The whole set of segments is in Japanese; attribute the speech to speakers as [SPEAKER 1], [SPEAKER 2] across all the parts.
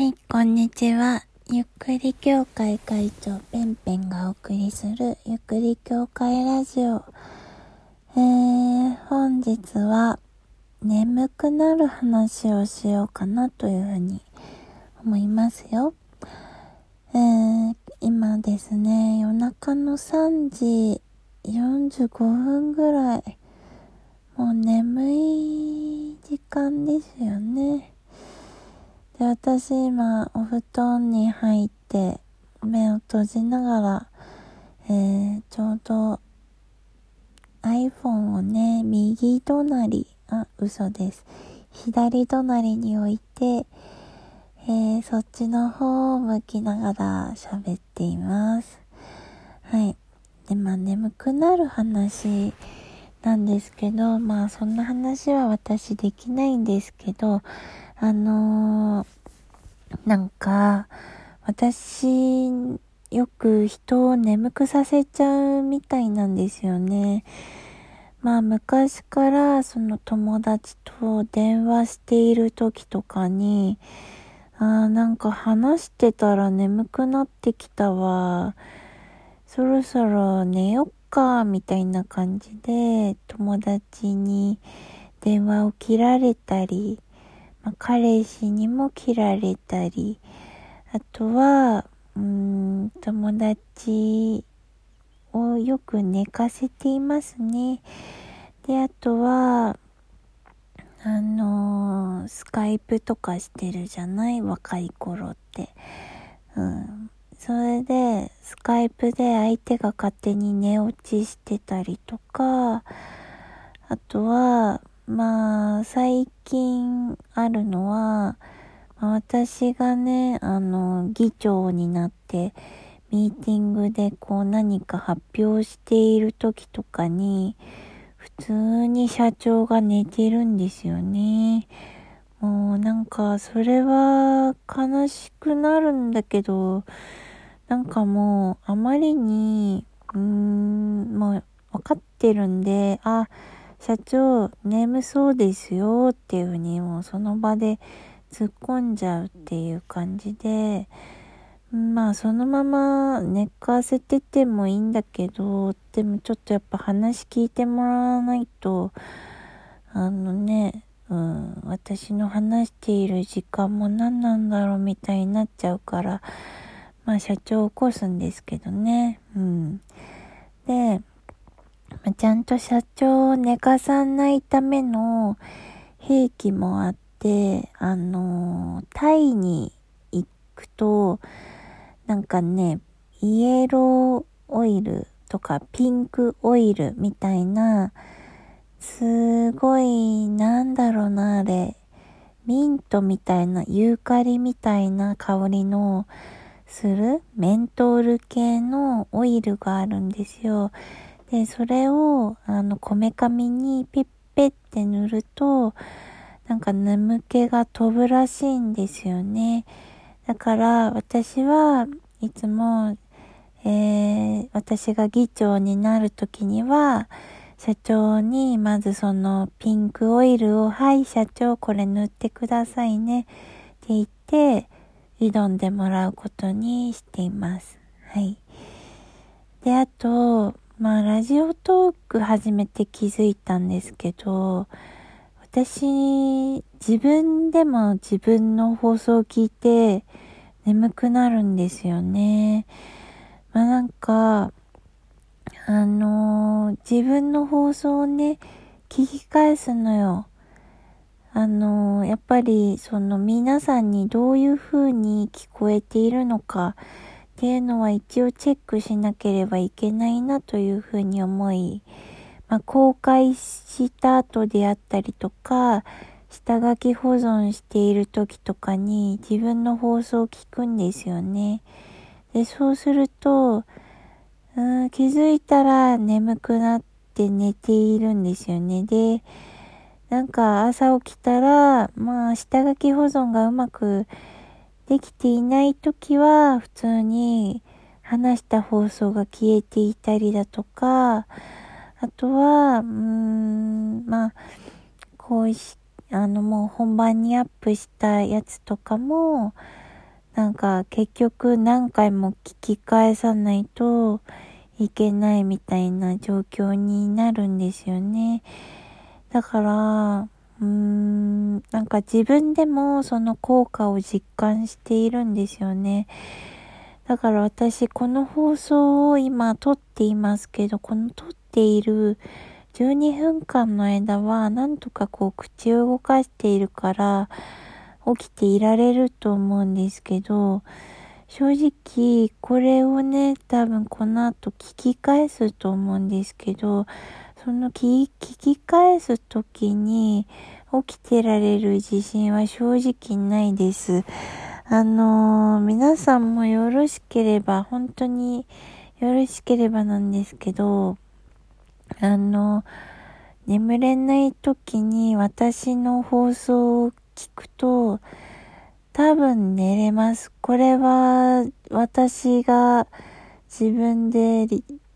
[SPEAKER 1] はい、こんにちは。ゆっくり協会会長ペンペンがお送りするゆっくり協会ラジオ。えー、本日は眠くなる話をしようかなというふうに思いますよ。えー、今ですね、夜中の3時45分ぐらい、もう眠い時間ですよね。で、私今お布団に入って目を閉じながら、えー、ちょうど iPhone をね、右隣、あ、嘘です。左隣に置いて、えー、そっちの方を向きながら喋っています。はい。で、まあ眠くなる話なんですけど、まあそんな話は私できないんですけど、あのー、なんか、私、よく人を眠くさせちゃうみたいなんですよね。まあ昔からその友達と電話している時とかに、ああ、なんか話してたら眠くなってきたわ。そろそろ寝よっか、みたいな感じで友達に電話を切られたり、まあ、彼氏にも切られたり、あとは、うん、友達をよく寝かせていますね。で、あとは、あのー、スカイプとかしてるじゃない？若い頃って。うん。それで、スカイプで相手が勝手に寝落ちしてたりとか、あとは、まあ、最近あるのは、私がね、あの、議長になって、ミーティングでこう何か発表している時とかに、普通に社長が寝てるんですよね。もうなんかそれは悲しくなるんだけど、なんかもうあまりに、うーん、もう分かってるんで、あ、社長、眠そうですよっていうふうにもうその場で突っ込んじゃうっていう感じで、まあそのまま寝かせててもいいんだけど、でもちょっとやっぱ話聞いてもらわないと、あのね、うん、私の話している時間も何なんだろうみたいになっちゃうから、まあ社長を起こすんですけどね。うん。で、ちゃんと社長を寝かさないための兵器もあって、あの、タイに行くと、なんかね、イエローオイルとかピンクオイルみたいな、すごい、なんだろうな、あれ、ミントみたいな、ユーカリみたいな香りのするメントール系のオイルがあるんですよ。で、それを、あの、こめかみにピッペって塗ると、なんか眠気が飛ぶらしいんですよね。だから私はいつも、えー、私が議長になるときには、社長にまずそのピンクオイルを、はい社長これ塗ってくださいねって言って、挑んでもらうことにしています。はい。で、あと、まあ、ラジオトーク始めて気づいたんですけど、私、自分でも自分の放送を聞いて眠くなるんですよね。まあなんか、あのー、自分の放送をね、聞き返すのよ。あのー、やっぱりその皆さんにどういう風に聞こえているのか、っていうのは一応チェックしなければいけないなというふうに思い、まあ、公開した後であったりとか、下書き保存している時とかに自分の放送を聞くんですよね。で、そうすると、うん、気づいたら眠くなって寝ているんですよね。で、なんか朝起きたら、まあ下書き保存がうまくできていない時は普通に話した放送が消えていたりだとか、あとは、うーん、まあ、こうし、あのもう本番にアップしたやつとかも、なんか結局何回も聞き返さないといけないみたいな状況になるんですよね。だから、なんか自分でもその効果を実感しているんですよね。だから私この放送を今撮っていますけど、この撮っている12分間の間はなんとかこう口を動かしているから起きていられると思うんですけど、正直これをね、多分この後聞き返すと思うんですけど、その聞き返す時に起きてられる自信は正直ないです。あのー、皆さんもよろしければ、本当によろしければなんですけど、あの、眠れない時に私の放送を聞くと、多分寝れます。これは私が自分で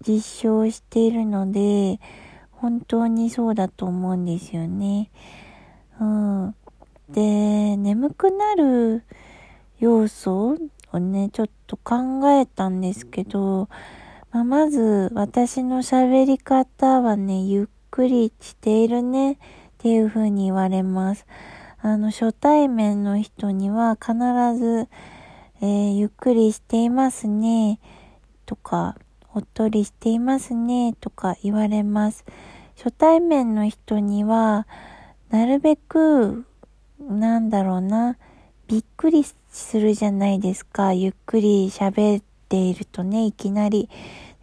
[SPEAKER 1] 実証しているので、本当にそうだと思うんですよね。うん。で、眠くなる要素をね、ちょっと考えたんですけど、まあ、まず私の喋り方はね、ゆっくりしているねっていう風に言われます。あの、初対面の人には必ず、えー、ゆっくりしていますねとか、おっとりしていますねとか言われます。初対面の人には、なるべく、なんだろうな、びっくりするじゃないですか。ゆっくり喋っているとね、いきなり。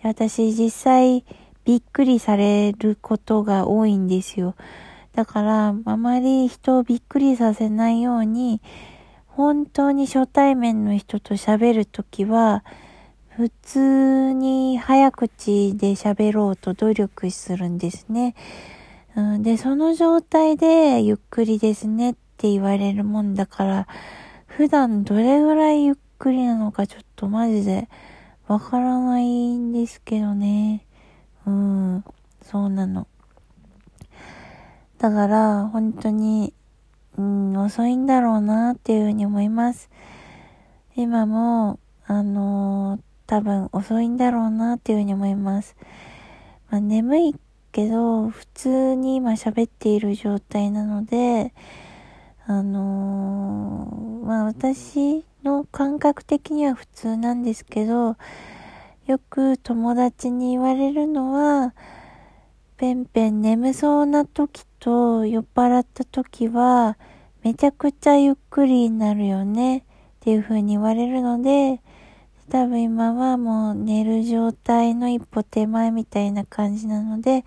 [SPEAKER 1] 私実際びっくりされることが多いんですよ。だから、あまり人をびっくりさせないように、本当に初対面の人と喋るときは、普通に早口で喋ろうと努力するんですね。うん、で、その状態でゆっくりですねって言われるもんだから、普段どれぐらいゆっくりなのかちょっとマジでわからないんですけどね。うん、そうなの。だから、本当に、うん、遅いんだろうなっていうふうに思います。今も、あのー多分遅いんだろうなっていうふうに思います。まあ、眠いけど、普通に今喋っている状態なので、あのー、まあ私の感覚的には普通なんですけど、よく友達に言われるのは、ペンペン眠そうな時と酔っ払った時は、めちゃくちゃゆっくりになるよねっていう風に言われるので、多分今はもう寝る状態の一歩手前みたいな感じなので、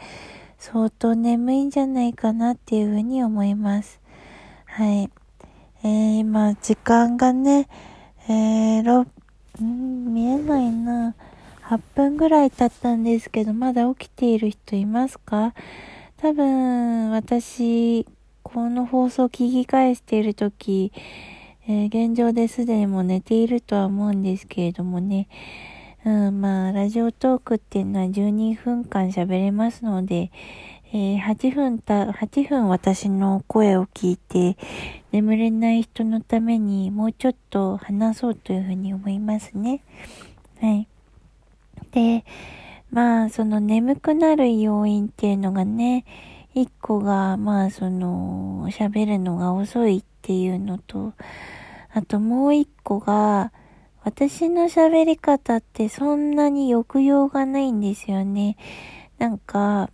[SPEAKER 1] 相当眠いんじゃないかなっていうふうに思います。はい。えー、今、時間がね、えー、6、ん見えないな。8分ぐらい経ったんですけど、まだ起きている人いますか？多分、私、この放送聞き返しているとき、えー、現状ですでにも寝ているとは思うんですけれどもね、うん、まあ、ラジオトークっていうのは12分間喋れますので、えー、8分た、8分私の声を聞いて、眠れない人のためにもうちょっと話そうというふうに思いますね。はい。で、まあ、その眠くなる要因っていうのがね、一個が、まあ、その、喋るのが遅いっていうのと、あともう一個が、私の喋り方ってそんなに抑揚がないんですよね。なんか、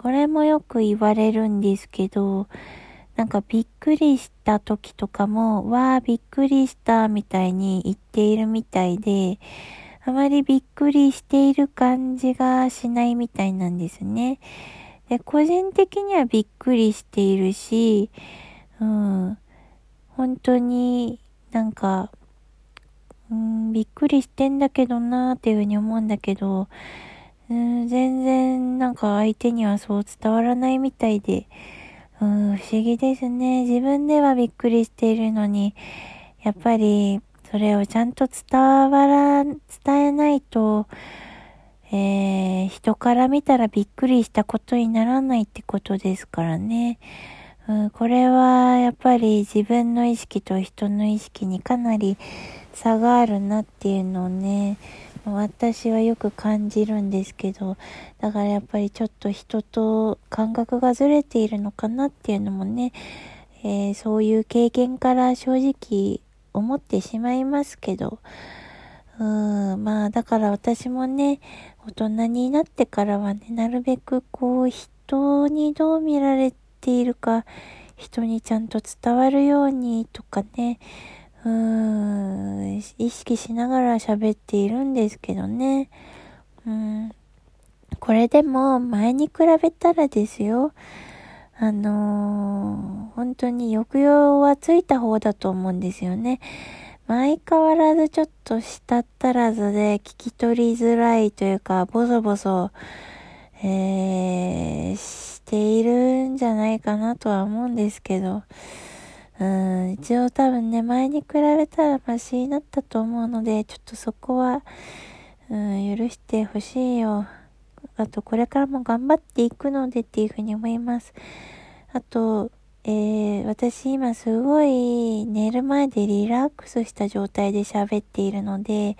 [SPEAKER 1] これもよく言われるんですけど、なんかびっくりした時とかも、わーびっくりしたみたいに言っているみたいで、あまりびっくりしている感じがしないみたいなんですね。で、個人的にはびっくりしているし、うん、本当になんか、うん、びっくりしてんだけどなーっていうふうに思うんだけど、うん、全然なんか相手にはそう伝わらないみたいで、うん、不思議ですね。自分ではびっくりしているのに、やっぱりそれをちゃんと伝わら、伝えないと、えー、人から見たらびっくりしたことにならないってことですからね。うん、これはやっぱり自分の意識と人の意識にかなり差があるなっていうのをね、私はよく感じるんですけど、だからやっぱりちょっと人と感覚がずれているのかなっていうのもね、えー、そういう経験から正直思ってしまいますけど、うん、まあだから私もね、大人になってからはね、なるべくこう人にどう見られてているか、人にちゃんと伝わるようにとかね、うーん、意識しながら喋っているんですけどね。うん、これでも前に比べたらですよ。あのー、本当に抑揚はついた方だと思うんですよね。相変わらずちょっとしたったらずで聞き取りづらいというか、ボソボソ、え、かなとは思うんですけど、うん、一応多分ね、前に比べたらマシになったと思うので、ちょっとそこは、うん、許してほしいよ。あと、これからも頑張っていくのでっていうふうに思います。あと、えー、私今すごい寝る前でリラックスした状態で喋っているので、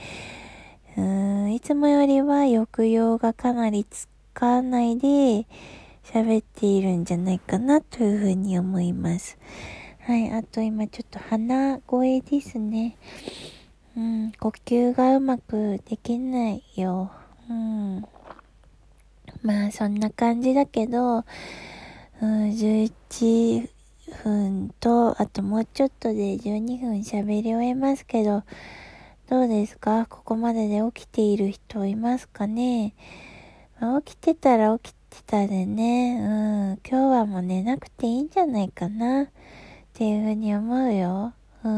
[SPEAKER 1] うん、いつもよりは抑揚がかなりつかないで喋っているんじゃないかなというふうに思います。はい、あと今ちょっと鼻声ですね。うん、呼吸がうまくできないよ。うん。まあそんな感じだけど、うん、11分と、あともうちょっとで12分喋り終えますけど、どうですか？ここまでで起きている人いますかね、まあ、起きてたら起きてたでね、うん、今日はもう寝なくていいんじゃないかな。っていうふうに思うよ。